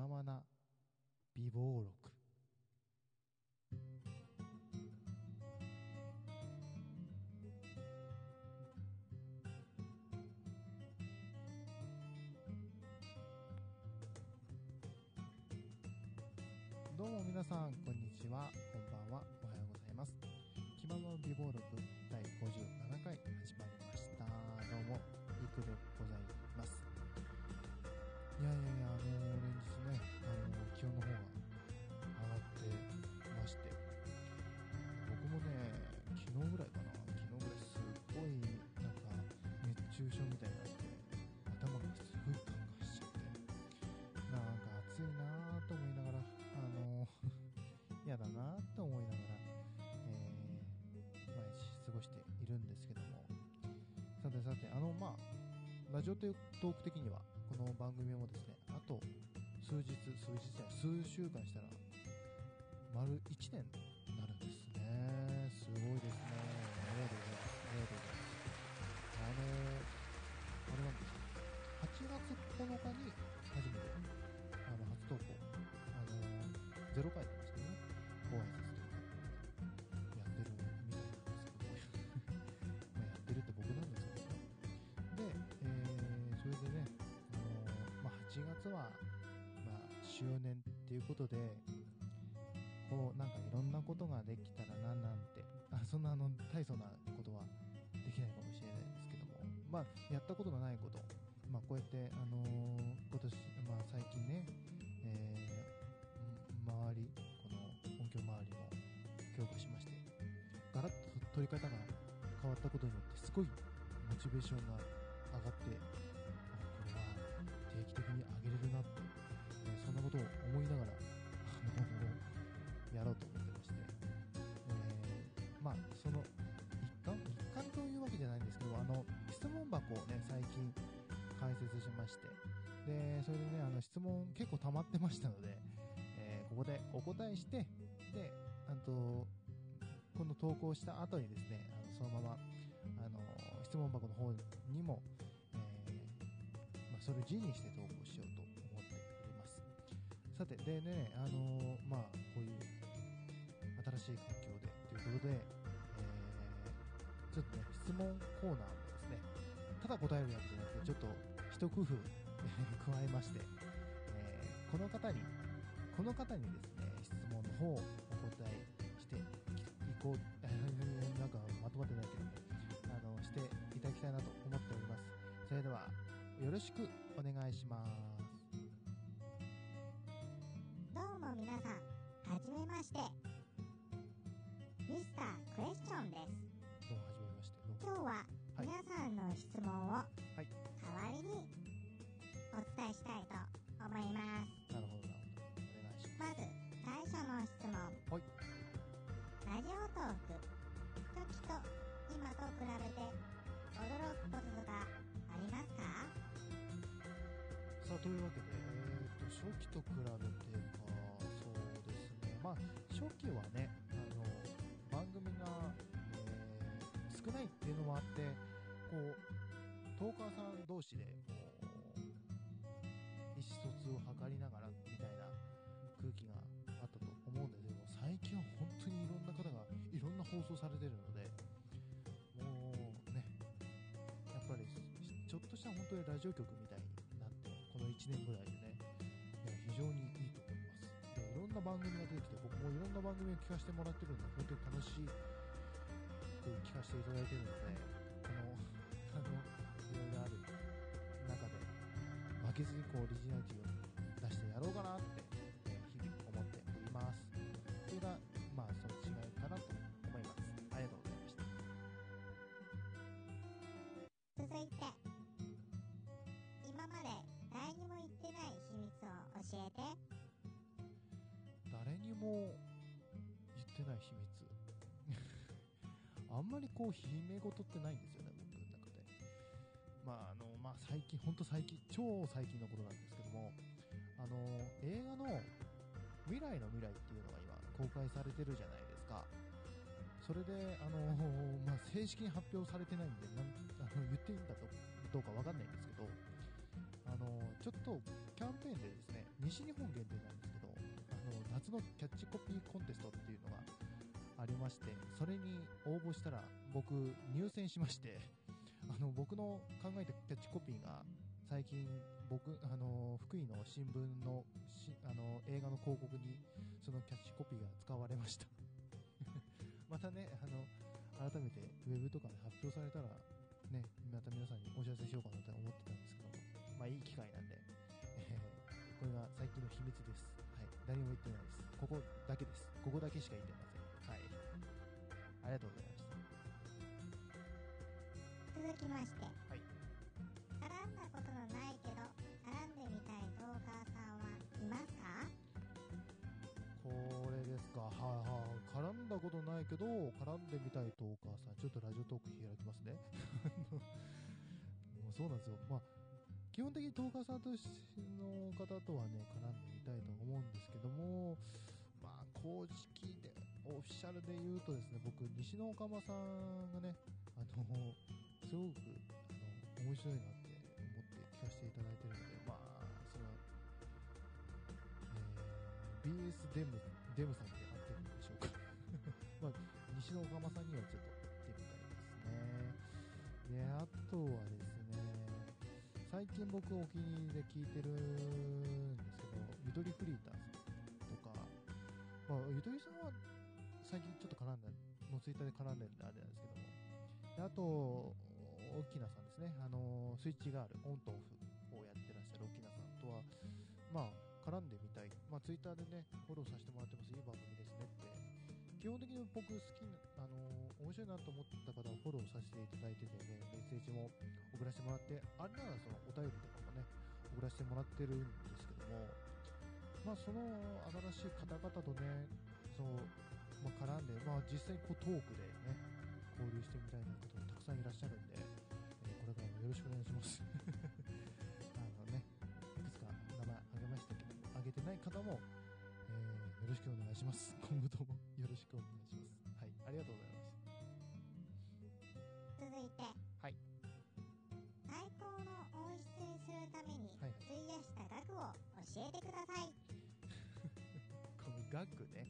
ままな美貌録。どうも皆さんこんにちは。こんばんは。おはようございます。気ままの美貌録第57回始まりました。どうもいくでごさてあのまあラジオトーク的にはこの番組もですねあと数日数日じゃない数週間したら丸1年になるんですね。すごいですね。ありがとうございます。ありがとうございますあのあれなんです8月9日に初めてあの初投稿あのゼロ回周年っていうことで、こう、なんかいろんなことができたらななんて、あそんなあの、大層なことはできないかもしれないですけども、まあ、やったことのないこと、まあ、こうやって、あのー今年、まあ、最近ね、えー周り、この音響周りも強化しまして、ガラッと取り方が変わったことによって、すごいモチベーションが上がって、あこれは定期的に上げれるなって、それでね、あの、質問結構溜まってましたので、えーここでお答えして、で、あと、この投稿した後にですね、あのそのまま、あの、質問箱の方にも、えまあ、それを字にして投稿しようと思っております。さて、でね、あのまあ、こういう新しい環境でということで、えちょっとね、質問コーナーもですね、ただ答えるわけじゃなくて、ちょっと一工夫 加えまして、えーこの方に、この方にですね、質問の方をお答えしていこう、なんかまとまってないけど、あの、していただきたいなと思っております。それでは、よろしくお願いします。どうも皆さん、はじめまして。というわけで、えー、と、初期と比べてか、そうですね。まあ、初期はね、あの、番組が、えー少ないっていうのもあって、こう、トーカーさん同士で、こう、意思疎通を図りながら、みたいな空気があったと思うんですけど、最近は本当にいろんな方が、いろんな放送されてるので、もうね、やっぱり、ちょっとした本当にラジオ局みたいに、1年ぐらいでね、いや非常にいいと思います。で、いろんな番組が出てきて、僕もいろんな番組を聞かせてもらってるんで、本当に楽しく聞かせていただいてるので、この、あの、いろいろある中で、負けずにこう、オリジナリティを出してやろうかなって、も言ってない秘密。あんまりこう秘め事ってないんですよね僕の中で。まああのまあ最近本当最近超最近のことなんですけどもあの映画の「未来の未来」っていうのが今公開されてるじゃないですか。それであの、まあ、正式に発表されてないんでなんあの言っていいんだとどうかわかんないんですけどあのちょっとキャンペーンでですね、西日本限定なんですけ、の夏のキャッチコピーコンテストっていうのがありまして、それに応募したら僕入選しまして、あの僕の考えたキャッチコピーが最近僕、あの福井の新聞のしあの映画の広告にそのキャッチコピーが使われました。またね、あの改めてウェブとかで発表されたらね、また皆さんにお知らせしようかなと思ってたんですけども、まあいい機会なんで、えーこれが最近の秘密です。はい。誰も言ってないです。ここだけです。ここだけしか言ってません。はい。ありがとうございました。続きまして、はい絡んだことのないけど絡んでみたいトーカーさんはいますか？これですか。はいはい。絡んだことないけど、絡んでみたいトーカーさん。ちょっとラジオトーク開きますね。もうそうなんですよ。まあ、基本的にトーカーさんとしの方とはね、絡んでみたいと思うんですけども、まあ、公式で、オフィシャルで言うとですね、僕、西野岡間さんがね、あの、すごく、あの、面白いなって思って聞かせていただいてるので、まあ、その、えー BS デム、デムさんで合ってるんでしょうか。まあ、西野岡間さんにはちょっと行ってみたいですね。で、あとはですね、最近僕お気に入りで聞いてるんですけど、ゆとりフリーターさんとか、まあ、ゆとりさんは最近ちょっと絡んだ、のツイッターで絡んでるんであれなんですけども、であと、大きなさんですね、あの、スイッチがある、オンとオフをやってらっしゃる大きなさんとは、まあ、絡んでみたい。まあ、ツイッターでね、フォローさせてもらってます。いい番組ですねって。基本的に僕好きな、あのー面白いなと思った方をフォローさせていただいててね、メッセージも送らせてもらって、あれならそのお便りとかもね、送らせてもらってるんですけども、まあ、その新しい方々とね、そう、まあ、絡んで、まあ、実際こうトークでね、交流してみたいな方もたくさんいらっしゃるんで、えーこれからもよろしくお願いします。あのね、いくつか名前挙げましたけど、挙げてない方も、えーよろしくお願いします。今後ともよろしく教えてください この額ね、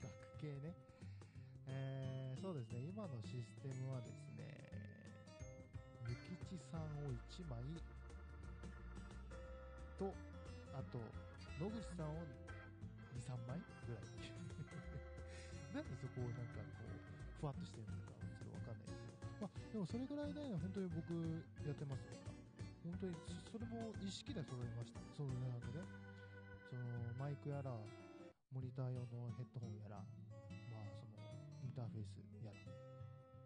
額系ね。えー、そうですね、今のシステムはですね、ゆきちさんを1枚と、あと、野口さんを2、3枚ぐらい。なんでそこをなんかこう、ふわっとしてるのかはちょっとわかんないですけど。まあ、でもそれぐらいね、本当に僕やってますよ。本当に、それも意識で揃えました。そうね、なんかね。そのマイクやら、モニター用のヘッドホンやら、まあそのインターフェースやら、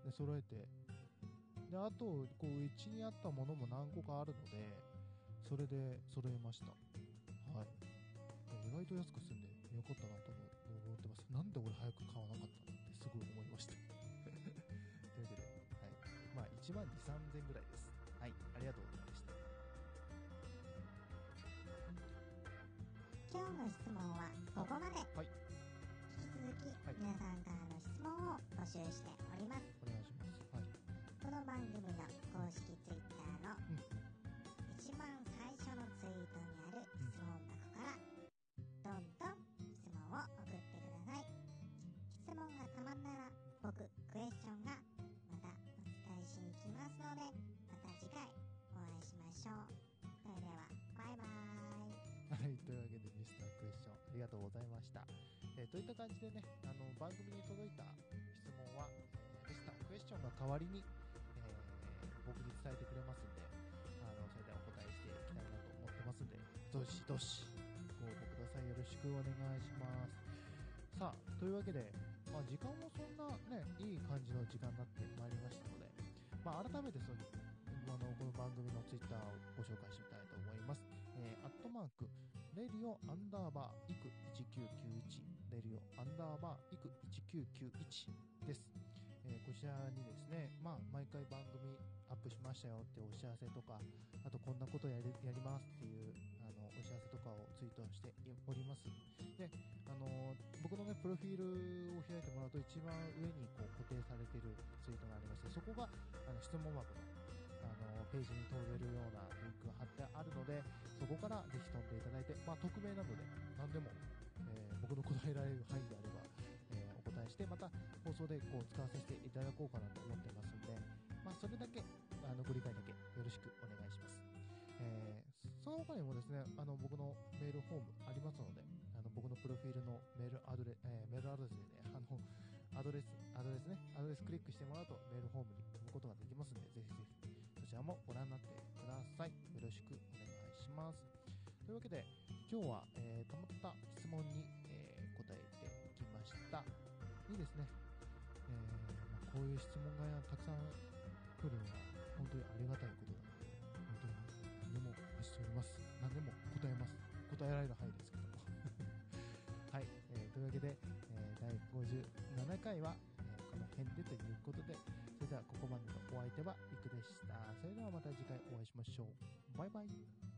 で揃えて、で、あと、こう、うちにあったものも何個かあるので、それで揃えました。はい。意外と安く済んでよかったなと思ってます。なんで俺早く買わなかったんだってすごい思いました。というわけで、はい。まあ1万2、3000ぐらいです。はい。ありがとうございました。今日の質問はここまで、はい引き続き、はい皆さんからの質問を募集しておりますお願いします。はい。この番組の公式ツイッターのうんありがとうございました。えーといった感じでね、あの番組に届いた質問は、えーミスタークエスチョンが代わりに、え僕に伝えてくれますんで、あのそれでお答えしていきたいなと思ってますんで、どしどしご応募ください。よろしくお願いします。さあ、というわけで、まあ、時間もそんなね、いい感じの時間になってまいりましたので、まあ、改めてそのあのこの番組のツイッターをご紹介してみたいと思います。えーアットマーク、レディオアンダーバーイク1991、レディオアンダーバーイク1991です。えーこちらにですね、まあ、毎回番組アップしましたよってお知らせとか、あとこんなことやりやりますっていうあのお知らせとかをツイートしております。で、あのー僕のね、プロフィールを開いてもらうと一番上にこう固定されているツイートがありまして、そこがあの質問枠の、ページに飛べるようなリンクが貼ってあるので、そこからぜひ飛んでいただいて、まあ、匿名なので、何でも、えー僕の答えられる範囲であれば、えーお答えして、また放送でこう使わせていただこうかなと思ってますんで、まあ、それだけ、あのご理解だけよろしくお願いします。えーその他にもですね、あの僕のメールフォームありますので、あの僕のプロフィールのメールアドレ、えーメールアドレスでね、あの、アドレス、アドレスね、アドレスクリックしてもらうとメールフォームに飛ぶことができますので、ぜひぜひ、ちらもご覧になってください。よろしくお願いします。というわけで、今日は、えー、たまった質問に、えー答えていきました。いいですね。えーまあ、こういう質問がたくさん来るのは本当にありがたいことなので、本当に何でも発しております。何でも答えます。答えられる範囲ですけども。はい、えーというわけで、えー第57回は、えこの辺でということで、ではここまでのお相手はイクでした。それではまた次回お会いしましょう。バイバイ。